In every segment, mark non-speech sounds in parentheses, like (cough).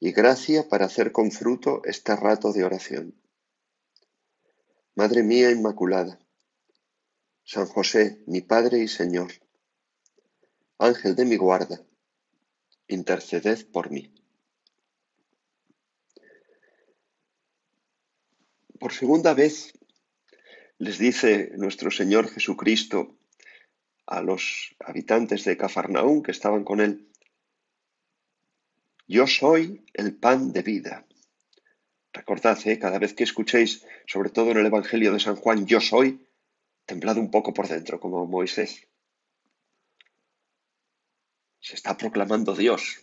y gracia para hacer con fruto este rato de oración. Madre mía Inmaculada, San José, mi Padre y Señor, Ángel de mi guarda, interceded por mí. Por segunda vez les dice nuestro Señor Jesucristo a los habitantes de Cafarnaún que estaban con él, yo soy el pan de vida. Recordad, ¿eh? cada vez que escuchéis, sobre todo en el Evangelio de San Juan, yo soy, temblad un poco por dentro, como Moisés. Se está proclamando Dios.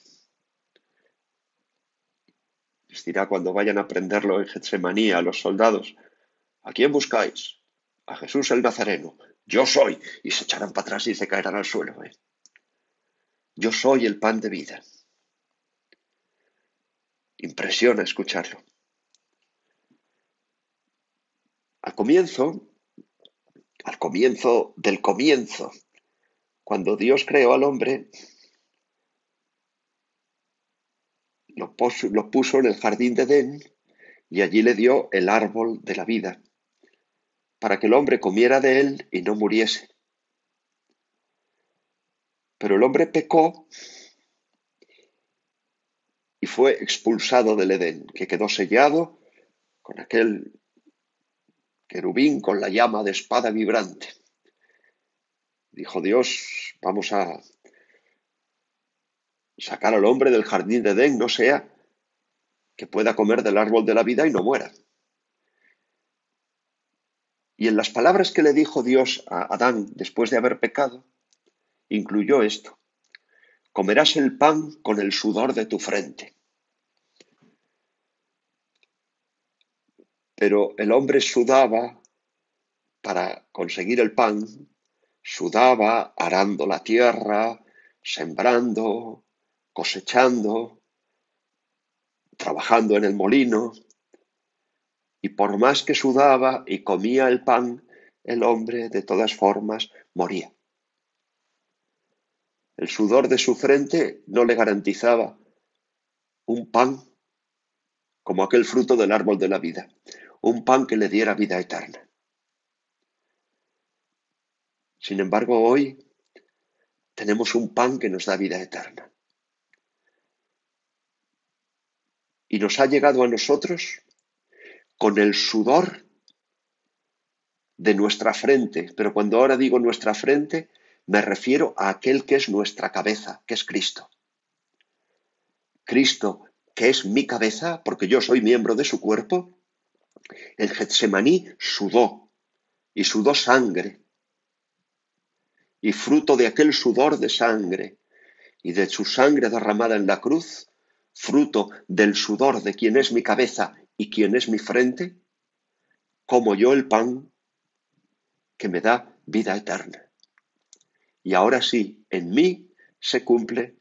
Les dirá cuando vayan a prenderlo en Getsemaní a los soldados, ¿a quién buscáis? A Jesús el Nazareno. Yo soy. Y se echarán para atrás y se caerán al suelo. ¿eh? Yo soy el pan de vida. Impresiona escucharlo. Al comienzo, al comienzo del comienzo, cuando Dios creó al hombre, lo puso, en el jardín de Edén y allí le dio el árbol de la vida, para que el hombre comiera de él y no muriese. Pero el hombre pecó y fue expulsado del Edén, que quedó sellado con aquel querubín con la llama de espada vibrante. Dijo Dios, vamos a sacar al hombre del jardín de Edén, no sea que pueda comer del árbol de la vida y no muera. Y en las palabras que le dijo Dios a Adán después de haber pecado, incluyó esto. Comerás el pan con el sudor de tu frente. Pero el hombre sudaba para conseguir el pan, sudaba arando la tierra, sembrando, cosechando, trabajando en el molino, y por más que sudaba y comía el pan, el hombre de todas formas moría. El sudor de su frente no le garantizaba un pan como aquel fruto del árbol de la vida un pan que le diera vida eterna. Sin embargo, hoy tenemos un pan que nos da vida eterna. Y nos ha llegado a nosotros con el sudor de nuestra frente. Pero cuando ahora digo nuestra frente, me refiero a aquel que es nuestra cabeza, que es Cristo. Cristo, que es mi cabeza, porque yo soy miembro de su cuerpo, en Getsemaní sudó y sudó sangre. Y fruto de aquel sudor de sangre y de su sangre derramada en la cruz, fruto del sudor de quien es mi cabeza y quien es mi frente, como yo el pan que me da vida eterna. Y ahora sí, en mí se cumple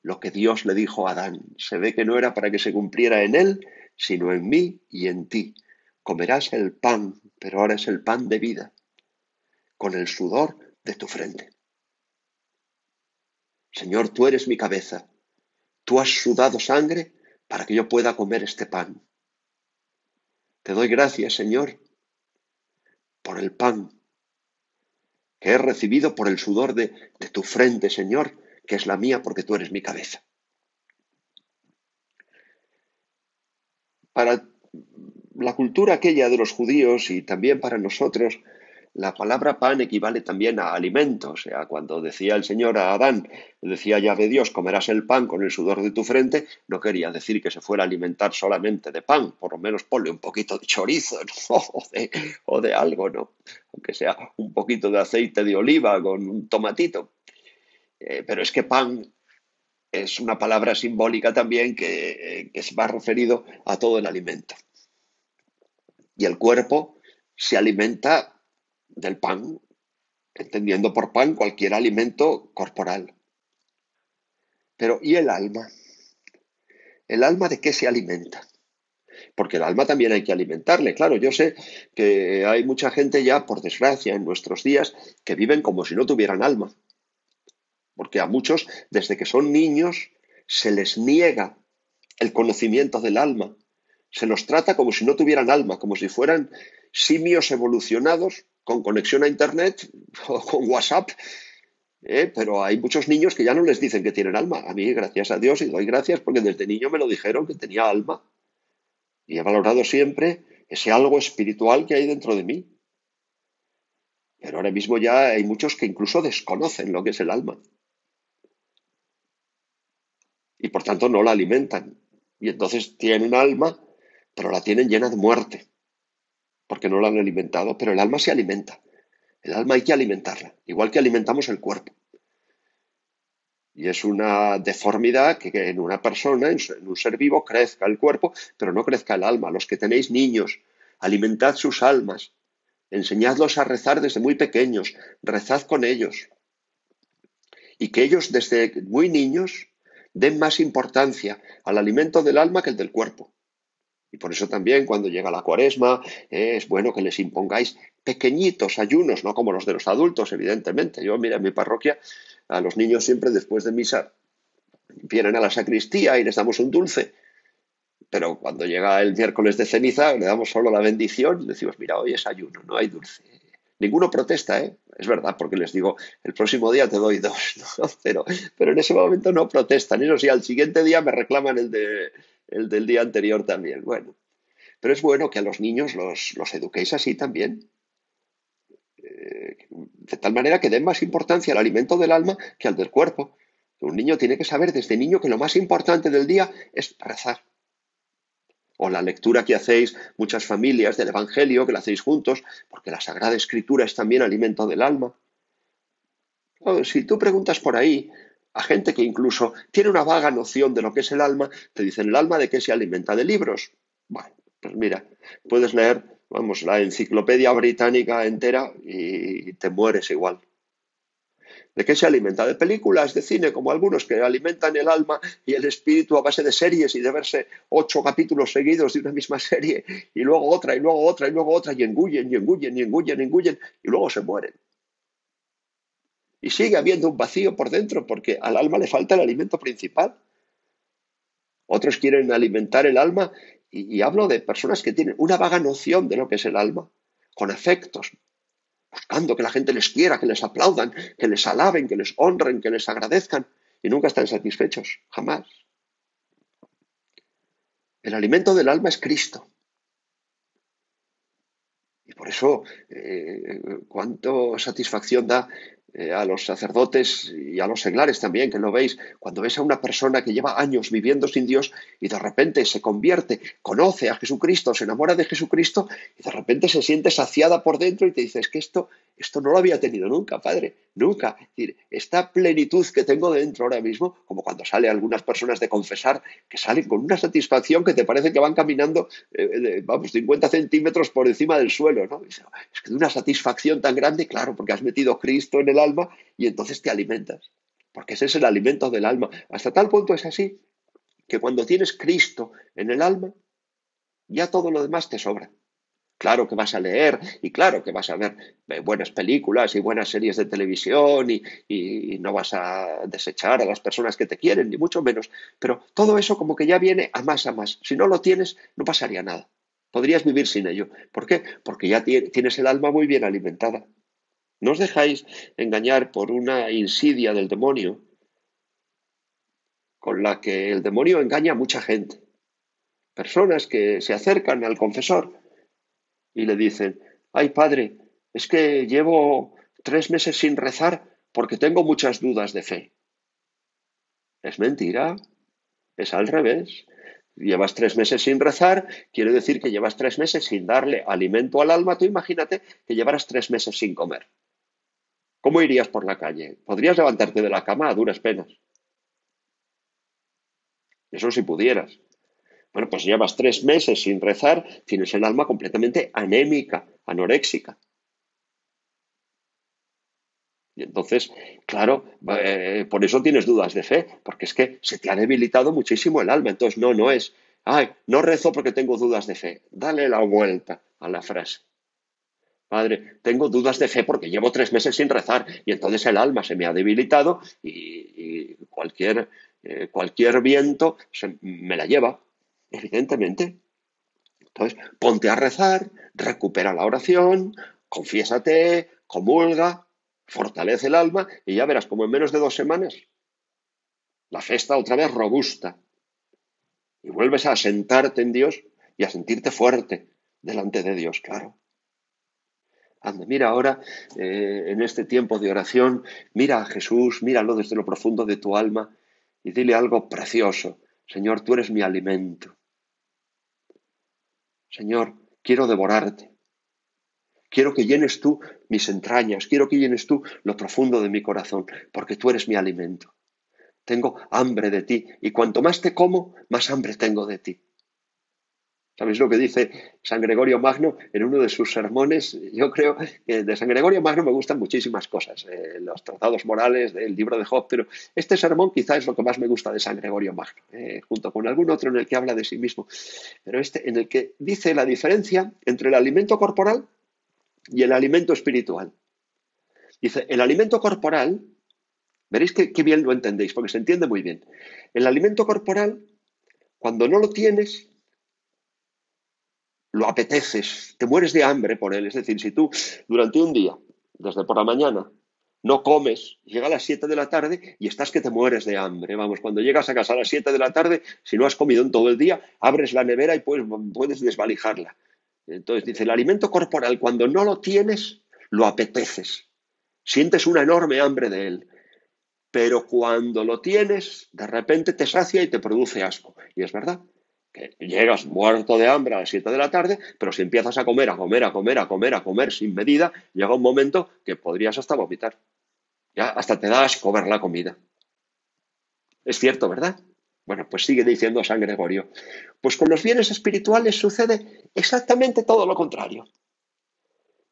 lo que Dios le dijo a Adán. Se ve que no era para que se cumpliera en él, sino en mí y en ti comerás el pan, pero ahora es el pan de vida, con el sudor de tu frente. Señor, tú eres mi cabeza, tú has sudado sangre para que yo pueda comer este pan. Te doy gracias, Señor, por el pan que he recibido por el sudor de, de tu frente, Señor, que es la mía porque tú eres mi cabeza. Para la cultura aquella de los judíos y también para nosotros, la palabra pan equivale también a alimento. O sea, cuando decía el Señor a Adán, decía ya de Dios, comerás el pan con el sudor de tu frente, no quería decir que se fuera a alimentar solamente de pan, por lo menos ponle un poquito de chorizo (laughs) o, de, algo, ¿no? Aunque sea un poquito de aceite de oliva con un tomatito. Eh, pero es que pan es una palabra simbólica también que, que se va referido a todo el alimento. Y el cuerpo se alimenta del pan, entendiendo por pan cualquier alimento corporal. Pero ¿y el alma? ¿El alma de qué se alimenta? Porque el alma también hay que alimentarle. Claro, yo sé que hay mucha gente ya, por desgracia, en nuestros días, que viven como si no tuvieran alma. Porque a muchos, desde que son niños, se les niega el conocimiento del alma. Se los trata como si no tuvieran alma, como si fueran simios evolucionados con conexión a Internet (laughs) o con WhatsApp. ¿eh? Pero hay muchos niños que ya no les dicen que tienen alma. A mí, gracias a Dios, y doy gracias porque desde niño me lo dijeron que tenía alma. Y he valorado siempre ese algo espiritual que hay dentro de mí. Pero ahora mismo ya hay muchos que incluso desconocen lo que es el alma. Y por tanto no la alimentan. Y entonces tienen alma, pero la tienen llena de muerte porque no la han alimentado, pero el alma se alimenta. El alma hay que alimentarla, igual que alimentamos el cuerpo. Y es una deformidad que en una persona, en un ser vivo, crezca el cuerpo, pero no crezca el alma. Los que tenéis niños, alimentad sus almas, enseñadlos a rezar desde muy pequeños, rezad con ellos. Y que ellos desde muy niños den más importancia al alimento del alma que el del cuerpo. Y por eso también cuando llega la cuaresma eh, es bueno que les impongáis pequeñitos ayunos, no como los de los adultos, evidentemente. Yo, mira, en mi parroquia, a los niños siempre después de misa vienen a la sacristía y les damos un dulce. Pero cuando llega el miércoles de ceniza le damos solo la bendición y decimos, mira, hoy es ayuno, no hay dulce. Ninguno protesta, ¿eh? Es verdad, porque les digo, el próximo día te doy dos, (laughs) ¿no? pero, pero en ese momento no protestan. Eso sí, al siguiente día me reclaman el, de, el del día anterior también. Bueno, pero es bueno que a los niños los, los eduquéis así también. Eh, de tal manera que den más importancia al alimento del alma que al del cuerpo. Un niño tiene que saber desde niño que lo más importante del día es rezar. O la lectura que hacéis muchas familias del Evangelio, que la hacéis juntos, porque la Sagrada Escritura es también alimento del alma. si tú preguntas por ahí a gente que incluso tiene una vaga noción de lo que es el alma, te dicen el alma de qué se alimenta de libros. Bueno, pues mira, puedes leer, vamos, la enciclopedia británica entera y te mueres igual. ¿De qué se alimenta? De películas, de cine, como algunos que alimentan el alma y el espíritu a base de series y de verse ocho capítulos seguidos de una misma serie y luego otra y luego otra y luego otra y engullen y engullen y engullen y engullen y luego se mueren. Y sigue habiendo un vacío por dentro porque al alma le falta el alimento principal. Otros quieren alimentar el alma y, hablo de personas que tienen una vaga noción de lo que es el alma, con afectos, buscando que la gente les quiera, que les aplaudan, que les alaben, que les honren, que les agradezcan y nunca están satisfechos, jamás. El alimento del alma es Cristo. Y por eso, eh, cuánto satisfacción da eh, a los sacerdotes a los seglares también, que lo veis, cuando ves a una persona que lleva años viviendo sin Dios y de repente se convierte, conoce a Jesucristo, se enamora de Jesucristo y de repente se siente saciada por dentro y te dices que esto, esto no lo había tenido nunca, Padre, nunca. Es decir, esta plenitud que tengo dentro ahora mismo, como cuando sale algunas personas de confesar, que salen con una satisfacción que te parece que van caminando, eh, vamos, 50 centímetros por encima del suelo, ¿no? es que de una satisfacción tan grande, claro, porque has metido Cristo en el alma y entonces te alimentas, porque ese es el alimento del alma. Hasta tal punto es así que cuando tienes Cristo en el alma, ya todo lo demás te sobra. Claro que vas a leer y claro que vas a ver eh, buenas películas y buenas series de televisión y, y, no vas a desechar a las personas que te quieren, ni mucho menos. Pero todo eso como que ya viene a más a más. Si no lo tienes, no pasaría nada. Podrías vivir sin ello. ¿Por qué? Porque ya tienes el alma muy bien alimentada. No os dejáis engañar por una insidia del demonio con la que el demonio engaña a mucha gente. Personas que se acercan al confesor y le dicen, ay padre, es que llevo tres meses sin rezar porque tengo muchas dudas de fe. Es mentira, es al revés. Llevas tres meses sin rezar, quiere decir que llevas tres meses sin darle alimento al alma. Tú imagínate que llevaras tres meses sin comer. ¿Cómo irías por la calle? Podrías levantarte de la cama a duras penas. Eso si pudieras. Bueno, pues llevas tres meses sin rezar, tienes el alma completamente anémica, anoréxica. Y entonces, claro, eh, por eso tienes dudas de fe, porque es que se te ha debilitado muchísimo el alma. Entonces, no, no es, ay, no rezo porque tengo dudas de fe. Dale la vuelta a la frase. Padre, tengo dudas de fe porque llevo tres meses sin rezar y entonces el alma se me ha debilitado y, cualquier, eh, cualquier viento me la lleva, evidentemente. Entonces, ponte a rezar, recupera la oración, confiésate, comulga, fortalece el alma y ya verás como en menos de dos semanas la fe está otra vez robusta y vuelves a sentarte en Dios y a sentirte fuerte delante de Dios, claro. Anda, mira ahora eh, en este tiempo de oración, mira a Jesús, míralo desde lo profundo de tu alma y dile algo precioso. Señor, tú eres mi alimento. Señor, quiero devorarte. Quiero que llenes tú mis entrañas, quiero que llenes tú lo profundo de mi corazón, porque tú eres mi alimento. Tengo hambre de ti y cuanto más te como, más hambre tengo de ti. ¿Sabéis lo que dice San Gregorio Magno en uno de sus sermones? Yo creo que de San Gregorio Magno me gustan muchísimas cosas, eh, los tratados morales del libro de Job, pero este sermón quizá es lo que más me gusta de San Gregorio Magno, eh, junto con algún otro en el que habla de sí mismo, pero este en el que dice la diferencia entre el alimento corporal y el alimento espiritual. Dice, el alimento corporal, veréis que, que bien lo entendéis, porque se entiende muy bien. El alimento corporal, cuando no lo tienes, lo apeteces, te mueres de hambre por él. Es decir, si tú durante un día, desde por la mañana, no comes, llega a las 7 de la tarde y estás que te mueres de hambre. Vamos, cuando llegas a casa a las 7 de la tarde, si no has comido en todo el día, abres la nevera y puedes, puedes desvalijarla. Entonces dice, el alimento corporal cuando no lo tienes, lo apeteces. Sientes una enorme hambre de él. Pero cuando lo tienes, de repente te sacia y te produce asco. Y es verdad, que llegas muerto de hambre a las 7 de la tarde, pero si empiezas a comer, a comer, a comer, a comer, a comer sin medida, llega un momento que podrías hasta vomitar. Ya hasta te da asco ver la comida. Es cierto, ¿verdad? Bueno, pues sigue diciendo San Gregorio. Pues con los bienes espirituales sucede exactamente todo lo contrario.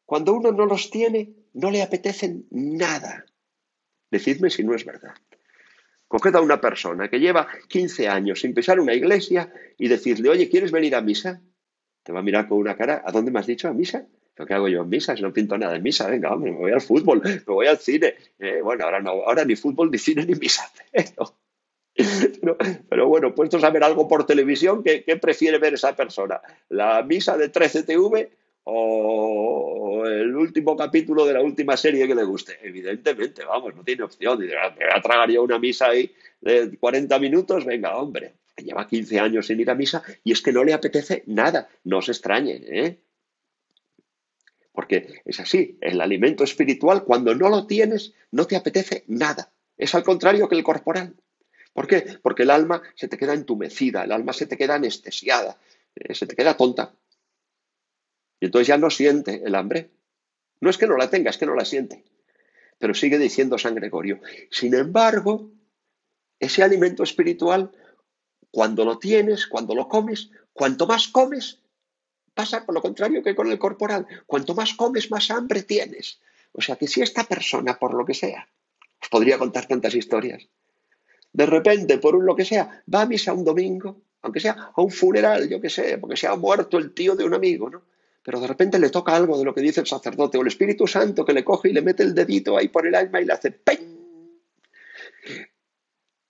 Cuando uno no los tiene, no le apetecen nada. Decidme si no es verdad. Coged a una persona que lleva 15 años sin pisar una iglesia y decirle, oye, ¿quieres venir a misa? Te va a mirar con una cara, ¿a dónde me has dicho? ¿A misa? ¿Lo que hago yo en misa? Si no pinto nada en misa, venga, hombre, me voy al fútbol, me voy al cine. Eh, bueno, ahora no, ahora ni fútbol, ni cine, ni misa. (laughs) Pero, bueno, puestos a ver algo por televisión, ¿qué, prefiere ver esa persona? ¿La misa de 13TV o el último capítulo de la última serie que le guste? Evidentemente, vamos, no tiene opción. Me voy a tragar yo una misa ahí de 40 minutos, venga, hombre, lleva 15 años sin ir a misa y es que no le apetece nada, no se extrañe, ¿eh? Porque es así, el alimento espiritual, cuando no lo tienes, no te apetece nada. Es al contrario que el corporal. ¿Por qué? Porque el alma se te queda entumecida, el alma se te queda anestesiada, eh, se te queda tonta. Y entonces ya no siente el hambre. No es que no la tenga, es que no la siente. Pero sigue diciendo San Gregorio. Sin embargo, ese alimento espiritual, cuando lo tienes, cuando lo comes, cuanto más comes, pasa por lo contrario que con el corporal. Cuanto más comes, más hambre tienes. O sea que si esta persona, por lo que sea, os podría contar tantas historias, de repente, por un lo que sea, va a misa un domingo, aunque sea a un funeral, yo qué sé, porque se ha muerto el tío de un amigo, ¿no? Pero de repente le toca algo de lo que dice el sacerdote o el Espíritu Santo que le coge y le mete el dedito ahí por el alma y le hace ¡ping!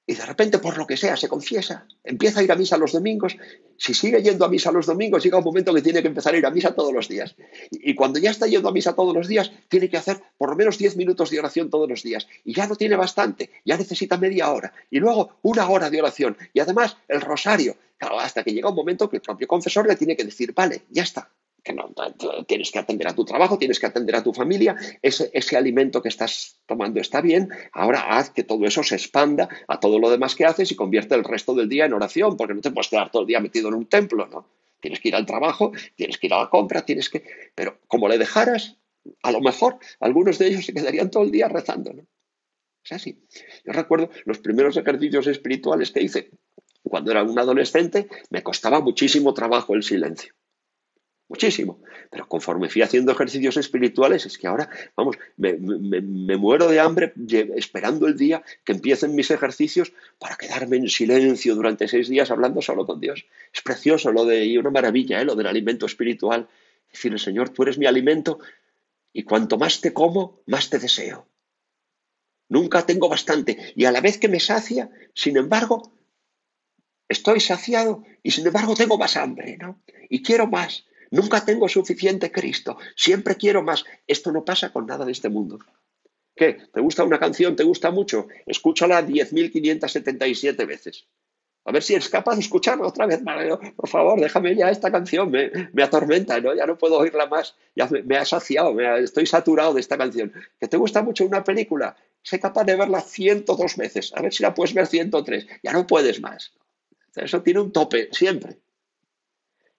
y de repente, por lo que sea, se confiesa, empieza a ir a misa los domingos, si sigue yendo a misa los domingos, llega un momento que tiene que empezar a ir a misa todos los días. Y, cuando ya está yendo a misa todos los días, tiene que hacer por lo menos 10 minutos de oración todos los días. Y ya no tiene bastante, ya necesita media hora. Y luego una hora de oración. Y además el rosario. hasta que llega un momento que el propio confesor le tiene que decir, vale, ya está, que tienes que atender a tu trabajo, tienes que atender a tu familia, ese, ese alimento que estás tomando está bien, ahora haz que todo eso se expanda a todo lo demás que haces y convierte el resto del día en oración, porque no te puedes quedar todo el día metido en un templo, ¿no? Tienes que ir al trabajo, tienes que ir a la compra, tienes que... Pero como le dejaras, a lo mejor algunos de ellos se quedarían todo el día rezando, ¿no? Es así. Yo recuerdo los primeros ejercicios espirituales que hice cuando era un adolescente, me costaba muchísimo trabajo el silencio. Muchísimo. Pero conforme fui haciendo ejercicios espirituales, es que ahora, vamos, me, muero de hambre esperando el día que empiecen mis ejercicios para quedarme en silencio durante seis días hablando solo con Dios. Es precioso lo de, y una maravilla, ¿eh? lo del alimento espiritual. Decirle, Señor, tú eres mi alimento y cuanto más te como, más te deseo. Nunca tengo bastante y a la vez que me sacia, sin embargo, estoy saciado y sin embargo tengo más hambre, ¿no? Y quiero más. Nunca tengo suficiente Cristo. Siempre quiero más. Esto no pasa con nada de este mundo. ¿Qué? ¿Te gusta una canción? ¿Te gusta mucho? Escúchala 10.577 veces. A ver si eres capaz de escucharla otra vez. Por favor, déjame ya esta canción. Me, atormenta, ¿no? Ya no puedo oírla más. Ya me, ha saciado. estoy saturado de esta canción. ¿Que te gusta mucho una película? Sé capaz de verla 102 veces. A ver si la puedes ver 103. Ya no puedes más. Eso tiene un tope, siempre.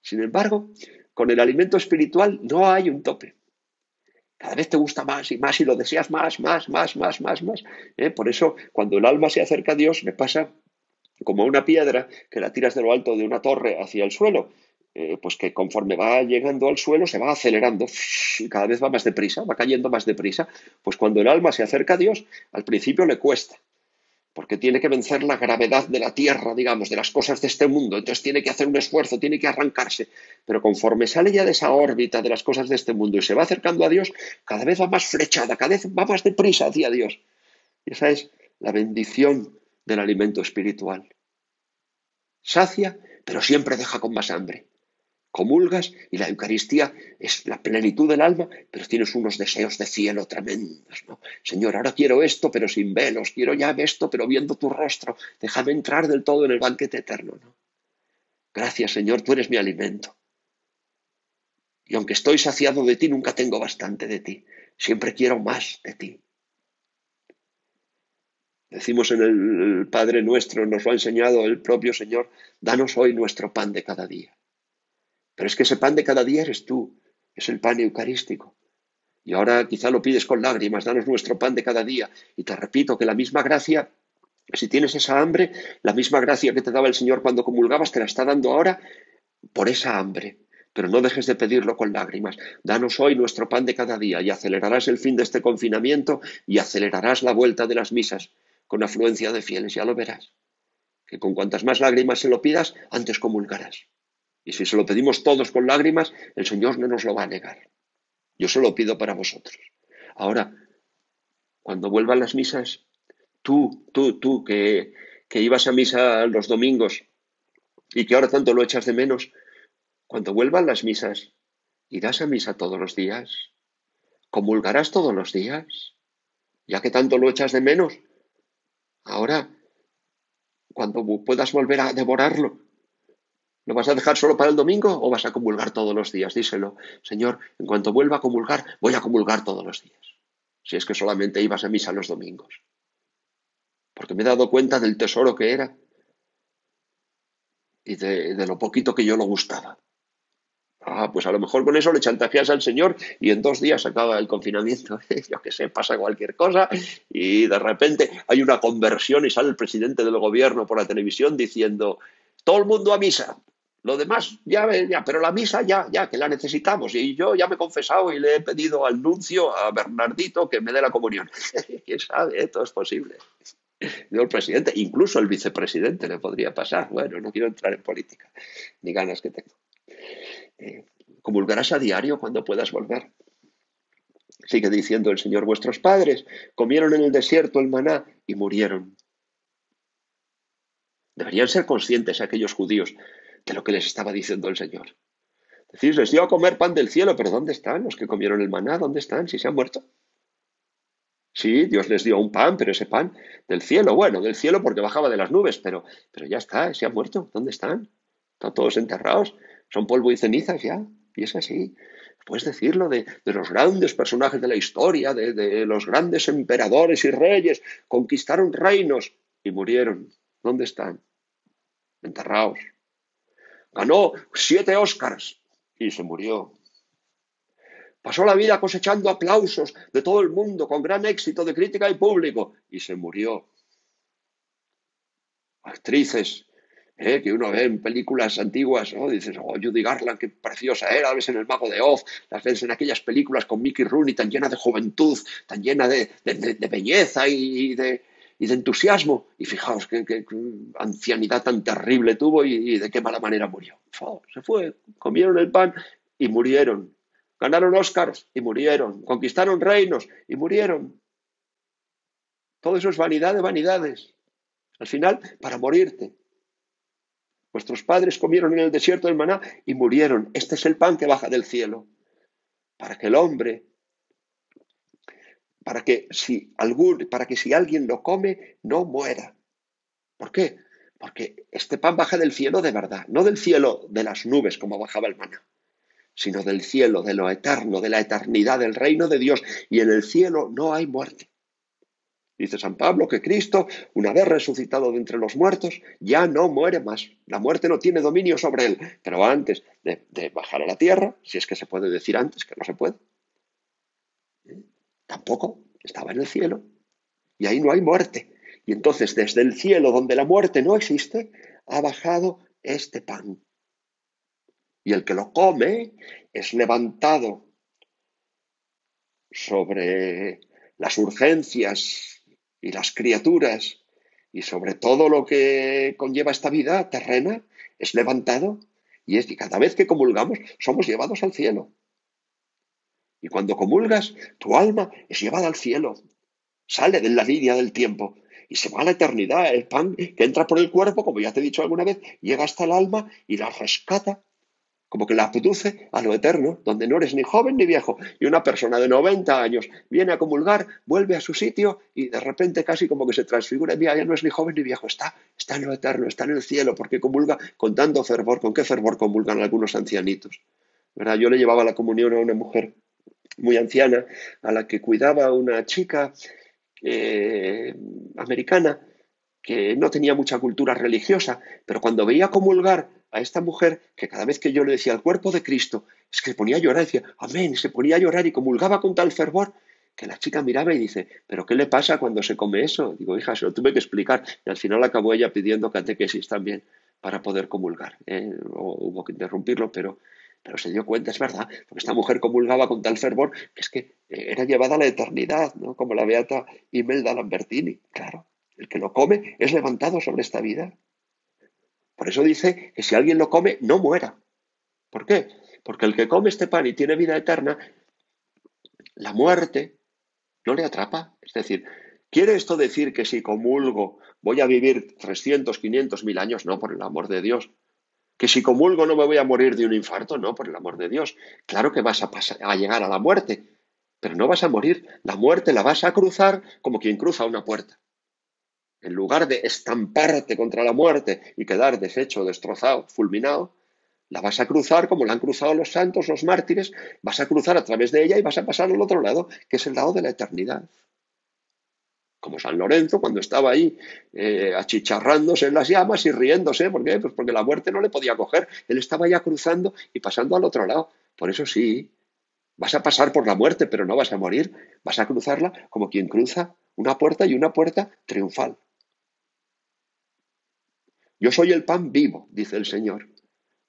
Sin embargo, con el alimento espiritual no hay un tope. Cada vez te gusta más y más y lo deseas más, más, más, más, más, más. ¿eh? Por eso, cuando el alma se acerca a Dios, me pasa como una piedra que la tiras de lo alto de una torre hacia el suelo. Eh, pues que conforme va llegando al suelo se va acelerando y cada vez va más deprisa, va cayendo más deprisa. Pues cuando el alma se acerca a Dios, al principio le cuesta, porque tiene que vencer la gravedad de la tierra, digamos, de las cosas de este mundo. Entonces tiene que hacer un esfuerzo, tiene que arrancarse. Pero conforme sale ya de esa órbita de las cosas de este mundo y se va acercando a Dios, cada vez va más flechada, cada vez va más deprisa hacia Dios. Y esa es la bendición del alimento espiritual. Sacia, pero siempre deja con más hambre comulgas y la Eucaristía es la plenitud del alma, pero tienes unos deseos de cielo tremendos, ¿no? Señor, ahora quiero esto, pero sin velos, quiero ya esto, pero viendo tu rostro, déjame entrar del todo en el banquete eterno, ¿no? Gracias, Señor, tú eres mi alimento. Y aunque estoy saciado de ti, nunca tengo bastante de ti. Siempre quiero más de ti. Decimos en el Padre nuestro, nos lo ha enseñado el propio Señor, danos hoy nuestro pan de cada día. Pero es que ese pan de cada día eres tú, es el pan eucarístico. Y ahora quizá lo pides con lágrimas, danos nuestro pan de cada día. Y te repito que la misma gracia, si tienes esa hambre, la misma gracia que te daba el Señor cuando comulgabas, te la está dando ahora por esa hambre. Pero no dejes de pedirlo con lágrimas. Danos hoy nuestro pan de cada día y acelerarás el fin de este confinamiento y acelerarás la vuelta de las misas con afluencia de fieles, ya lo verás. Que con cuantas más lágrimas se lo pidas, antes comulgarás. Y si se lo pedimos todos con lágrimas, el Señor no nos lo va a negar. Yo se lo pido para vosotros. Ahora, cuando vuelvan las misas, tú, tú, tú, que, que ibas a misa los domingos y que ahora tanto lo echas de menos, cuando vuelvan las misas, irás a misa todos los días, comulgarás todos los días, ya que tanto lo echas de menos. Ahora, cuando puedas volver a devorarlo, ¿Lo vas a dejar solo para el domingo o vas a comulgar todos los días? Díselo, Señor, en cuanto vuelva a comulgar, voy a comulgar todos los días. Si es que solamente ibas a misa los domingos. Porque me he dado cuenta del tesoro que era y de, lo poquito que yo lo gustaba. Ah, pues a lo mejor con eso le chantajeas al Señor y en dos días acaba el confinamiento. (laughs) yo que sé, pasa cualquier cosa y de repente hay una conversión y sale el presidente del gobierno por la televisión diciendo todo el mundo a misa. Lo demás, ya, ya, pero la misa ya, ya, que la necesitamos. Y yo ya me he confesado y le he pedido al nuncio, a Bernardito, que me dé la comunión. (laughs) ¿Quién sabe? Esto es posible. Yo, el presidente, incluso el vicepresidente le podría pasar. Bueno, no quiero entrar en política, ni ganas que tengo. Eh, comulgarás a diario cuando puedas volver. Sigue diciendo el Señor, vuestros padres comieron en el desierto el maná y murieron. Deberían ser conscientes aquellos judíos de lo que les estaba diciendo el Señor. Decís, les dio a comer pan del cielo, pero ¿dónde están los que comieron el maná? ¿Dónde están? Si se han muerto. Sí, Dios les dio un pan, pero ese pan del cielo, bueno, del cielo porque bajaba de las nubes, pero, pero ya está, se han muerto. ¿Dónde están? Están todos enterrados, son polvo y cenizas ya. Y es así. Puedes decirlo de, los grandes personajes de la historia, de, de los grandes emperadores y reyes, conquistaron reinos y murieron. ¿Dónde están? Enterrados. Ganó siete Oscars y se murió. Pasó la vida cosechando aplausos de todo el mundo con gran éxito de crítica y público y se murió. Actrices ¿eh? que uno ve en películas antiguas, ¿no? dices, oh, Judy Garland, qué preciosa era, ves en El Mago de Oz, las ves en aquellas películas con Mickey Rooney tan llena de juventud, tan llena de, belleza y de, entusiasmo. Y fijaos qué, ancianidad tan terrible tuvo y, de qué mala manera murió. se fue, comieron el pan y murieron. Ganaron Oscars y murieron. Conquistaron reinos y murieron. Todo eso es vanidad de vanidades. Al final, para morirte. Vuestros padres comieron en el desierto del maná y murieron. Este es el pan que baja del cielo. Para que el hombre, para que si algún, para que si alguien lo come, no muera. ¿Por qué? Porque este pan baja del cielo de verdad, no del cielo de las nubes como bajaba el maná, sino del cielo, de lo eterno, de la eternidad, del reino de Dios. Y en el cielo no hay muerte. Dice San Pablo que Cristo, una vez resucitado de entre los muertos, ya no muere más. La muerte no tiene dominio sobre él. Pero antes de, bajar a la tierra, si es que se puede decir antes que no se puede, tampoco estaba en el cielo. Y ahí no hay muerte. Y entonces desde el cielo, donde la muerte no existe, ha bajado este pan. Y el que lo come es levantado sobre las urgencias y las criaturas y sobre todo lo que conlleva esta vida terrena es levantado y es que cada vez que comulgamos somos llevados al cielo. Y cuando comulgas, tu alma es llevada al cielo, sale de la línea del tiempo y se va a la eternidad. El pan que entra por el cuerpo, como ya te he dicho alguna vez, llega hasta el alma y la rescata como que la abduce a lo eterno, donde no eres ni joven ni viejo. Y una persona de 90 años viene a comulgar, vuelve a su sitio y de repente casi como que se transfigura. Mira, ya no es ni joven ni viejo, está, está en lo eterno, está en el cielo, porque comulga con tanto fervor. ¿Con qué fervor comulgan algunos ancianitos? ¿Verdad? Yo le llevaba la comunión a una mujer muy anciana, a la que cuidaba una chica eh, americana que no tenía mucha cultura religiosa, pero cuando veía comulgar a esta mujer que cada vez que yo le decía el cuerpo de Cristo, es que se ponía a llorar, decía, amén, se ponía a llorar y comulgaba con tal fervor que la chica miraba y dice, ¿pero qué le pasa cuando se come eso? Digo, hija, se lo tuve que explicar. Y al final acabó ella pidiendo catequesis también para poder comulgar. ¿eh? hubo que interrumpirlo, pero, pero se dio cuenta, es verdad, porque esta mujer comulgaba con tal fervor que es que eh, era llevada a la eternidad, ¿no? como la beata Imelda Lambertini. Claro, el que lo come es levantado sobre esta vida. Por eso dice que si alguien lo come, no muera. ¿Por qué? Porque el que come este pan y tiene vida eterna, la muerte no le atrapa. Es decir, ¿quiere esto decir que si comulgo voy a vivir 300, 500, mil años? No, por el amor de Dios. Que si comulgo no me voy a morir de un infarto, no, por el amor de Dios. Claro que vas a, a llegar a la muerte, pero no vas a morir. La muerte la vas a cruzar como quien cruza una puerta en lugar de estamparte contra la muerte y quedar deshecho, destrozado, fulminado, la vas a cruzar como la han cruzado los santos, los mártires, vas a cruzar a través de ella y vas a pasar al otro lado, que es el lado de la eternidad. Como San Lorenzo cuando estaba ahí eh, achicharrándose en las llamas y riéndose, ¿por qué? Pues porque la muerte no le podía coger, él estaba ya cruzando y pasando al otro lado. Por eso sí, vas a pasar por la muerte, pero no vas a morir, vas a cruzarla como quien cruza una puerta y una puerta triunfal. Yo soy el pan vivo, dice el Señor,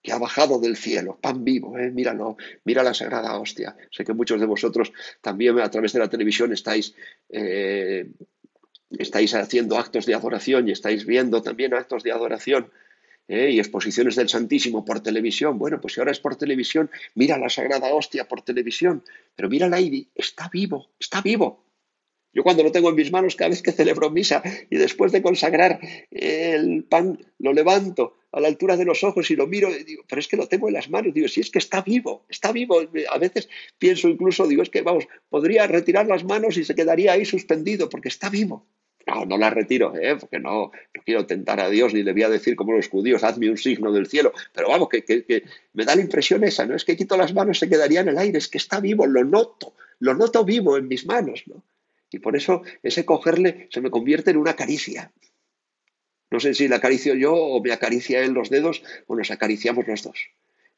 que ha bajado del cielo, pan vivo, ¿eh? míralo, mira la sagrada hostia. Sé que muchos de vosotros también a través de la televisión estáis, eh, estáis haciendo actos de adoración y estáis viendo también actos de adoración. ¿eh? y exposiciones del Santísimo por televisión. Bueno, pues si ahora es por televisión, mira la Sagrada Hostia por televisión, pero mira la y está vivo, está vivo. Yo cuando lo tengo en mis manos, cada vez que celebro misa y después de consagrar el pan, lo levanto a la altura de los ojos y lo miro y digo, pero es que lo tengo en las manos. Digo, si es que está vivo, está vivo. A veces pienso incluso, digo, es que vamos, podría retirar las manos y se quedaría ahí suspendido porque está vivo. No, no la retiro, ¿eh? porque no, quiero tentar a Dios ni le voy a decir como los judíos, hazme un signo del cielo. Pero vamos, que, que, que me da la impresión esa, ¿no? Es que quito las manos, se quedaría en el aire, es que está vivo, lo noto, lo noto vivo en mis manos, ¿no? Y por eso ese cogerle se me convierte en una caricia. No sé si le acaricio yo o me acaricia él los dedos o nos acariciamos los dos.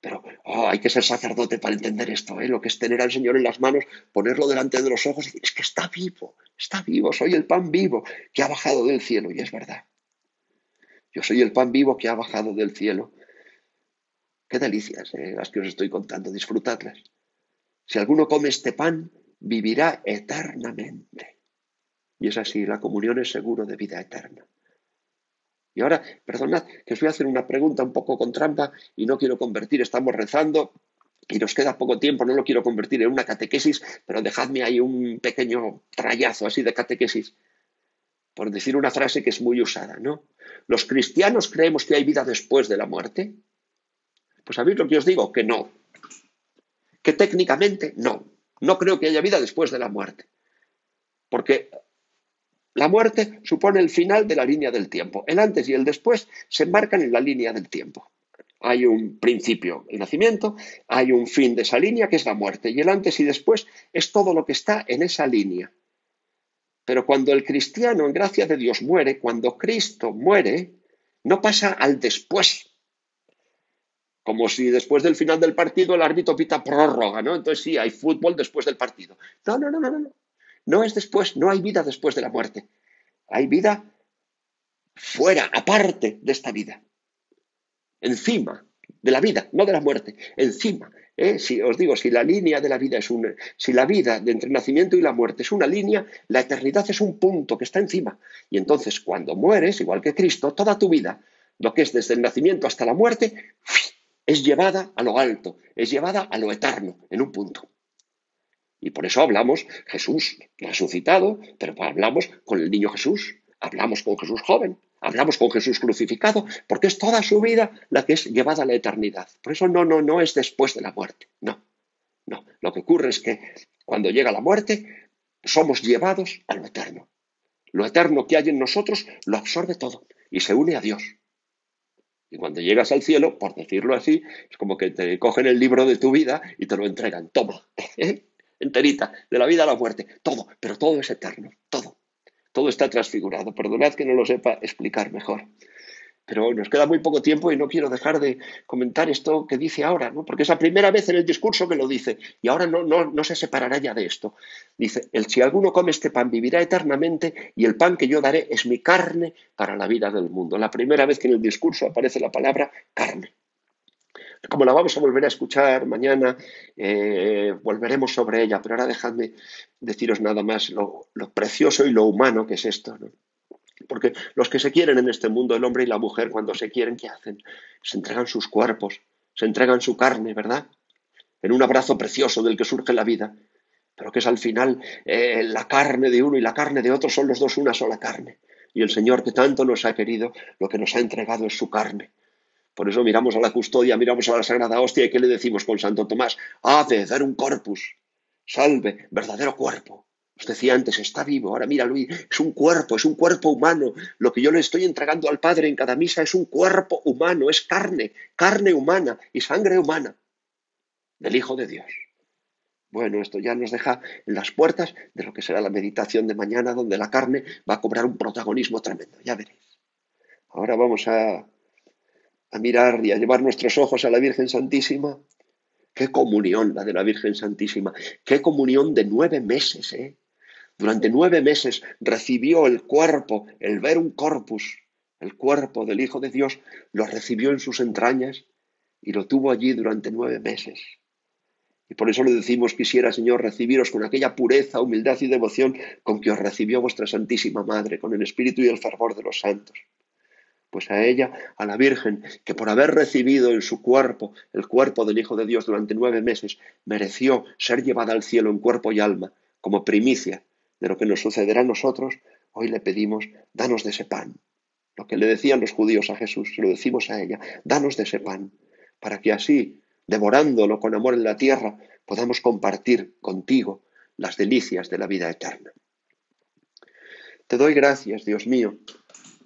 Pero oh, hay que ser sacerdote para entender esto, ¿eh? lo que es tener al Señor en las manos, ponerlo delante de los ojos y decir, es que está vivo, está vivo, soy el pan vivo que ha bajado del cielo y es verdad. Yo soy el pan vivo que ha bajado del cielo. Qué delicias eh, las que os estoy contando, disfrutadlas. Si alguno come este pan, vivirá eternamente. Y es así, la comunión es seguro de vida eterna. Y ahora, perdonad, que os voy a hacer una pregunta un poco con trampa y no quiero convertir, estamos rezando y nos queda poco tiempo, no lo quiero convertir en una catequesis, pero dejadme ahí un pequeño trayazo así de catequesis, por decir una frase que es muy usada, ¿no? ¿Los cristianos creemos que hay vida después de la muerte? Pues sabéis lo que os digo, que no. Que técnicamente no. No creo que haya vida después de la muerte. Porque la muerte supone el final de la línea del tiempo. El antes y el después se marcan en la línea del tiempo. Hay un principio, el nacimiento, hay un fin de esa línea que es la muerte. Y el antes y después es todo lo que está en esa línea. Pero cuando el cristiano, en gracia de Dios, muere, cuando Cristo muere, no pasa al después. Como si después del final del partido el árbitro pita prórroga, ¿no? Entonces sí, hay fútbol después del partido. No, no, no, no, no. No es después, no hay vida después de la muerte. Hay vida fuera, aparte de esta vida. Encima de la vida, no de la muerte, encima. ¿eh? Si os digo, si la línea de la vida es una, si la vida de entre el nacimiento y la muerte es una línea, la eternidad es un punto que está encima. Y entonces, cuando mueres, igual que Cristo, toda tu vida, lo que es desde el nacimiento hasta la muerte, es llevada a lo alto, es llevada a lo eterno, en un punto. Y por eso hablamos Jesús resucitado, pero hablamos con el niño Jesús, hablamos con Jesús joven, hablamos con Jesús crucificado, porque es toda su vida la que es llevada a la eternidad. Por eso no, no, no es después de la muerte, no, no. Lo que ocurre es que cuando llega la muerte, somos llevados a lo eterno. Lo eterno que hay en nosotros lo absorbe todo y se une a Dios. Y cuando llegas al cielo, por decirlo así, es como que te cogen el libro de tu vida y te lo entregan. Toma. (laughs) enterita, de la vida a la muerte, todo, pero todo es eterno, todo. Todo está transfigurado. Perdonad que no lo sepa explicar mejor. Pero nos queda muy poco tiempo y no quiero dejar de comentar esto que dice ahora, ¿no? porque es la primera vez en el discurso que lo dice y ahora no, no, no se separará ya de esto. Dice, el si alguno come este pan vivirá eternamente y el pan que yo daré es mi carne para la vida del mundo. La primera vez que en el discurso aparece la palabra carne como la vamos a volver a escuchar mañana, eh, volveremos sobre ella, pero ahora dejadme deciros nada más lo, precioso y lo humano que es esto. Porque los que se quieren en este mundo, el hombre y la mujer, cuando se quieren, ¿qué hacen? Se entregan sus cuerpos, se entregan su carne, ¿verdad? En un abrazo precioso del que surge la vida, pero que es al final eh, la carne de uno y la carne de otro son los dos una sola carne. Y el Señor que tanto nos ha querido, lo que nos ha entregado es su carne. Por eso miramos a la custodia, miramos a la Sagrada Hostia y ¿qué le decimos con Santo Tomás? Ave, dar un corpus, salve, verdadero cuerpo. Os decía antes, está vivo, ahora mira Luis, es un cuerpo, es un cuerpo humano. Lo que yo le estoy entregando al Padre en cada misa es un cuerpo humano, es carne, carne humana y sangre humana del Hijo de Dios. Bueno, esto ya nos deja en las puertas de lo que será la meditación de mañana, donde la carne va a cobrar un protagonismo tremendo, ya veréis. Ahora vamos a a mirar y a llevar nuestros ojos a la Virgen Santísima. Qué comunión la de la Virgen Santísima. Qué comunión de nueve meses, ¿eh? Durante nueve meses recibió el cuerpo, el ver un corpus, el cuerpo del Hijo de Dios, lo recibió en sus entrañas y lo tuvo allí durante nueve meses. Y por eso le decimos, quisiera, Señor, recibiros con aquella pureza, humildad y devoción con que os recibió vuestra Santísima Madre, con el espíritu y el fervor de los santos pues a ella, a la Virgen, que por haber recibido en su cuerpo el cuerpo del Hijo de Dios durante nueve meses, mereció ser llevada al cielo en cuerpo y alma, como primicia de lo que nos sucederá a nosotros, hoy le pedimos, danos de ese pan. Lo que le decían los judíos a Jesús, lo decimos a ella, danos de ese pan, para que así, devorándolo con amor en la tierra, podamos compartir contigo las delicias de la vida eterna. Te doy gracias, Dios mío,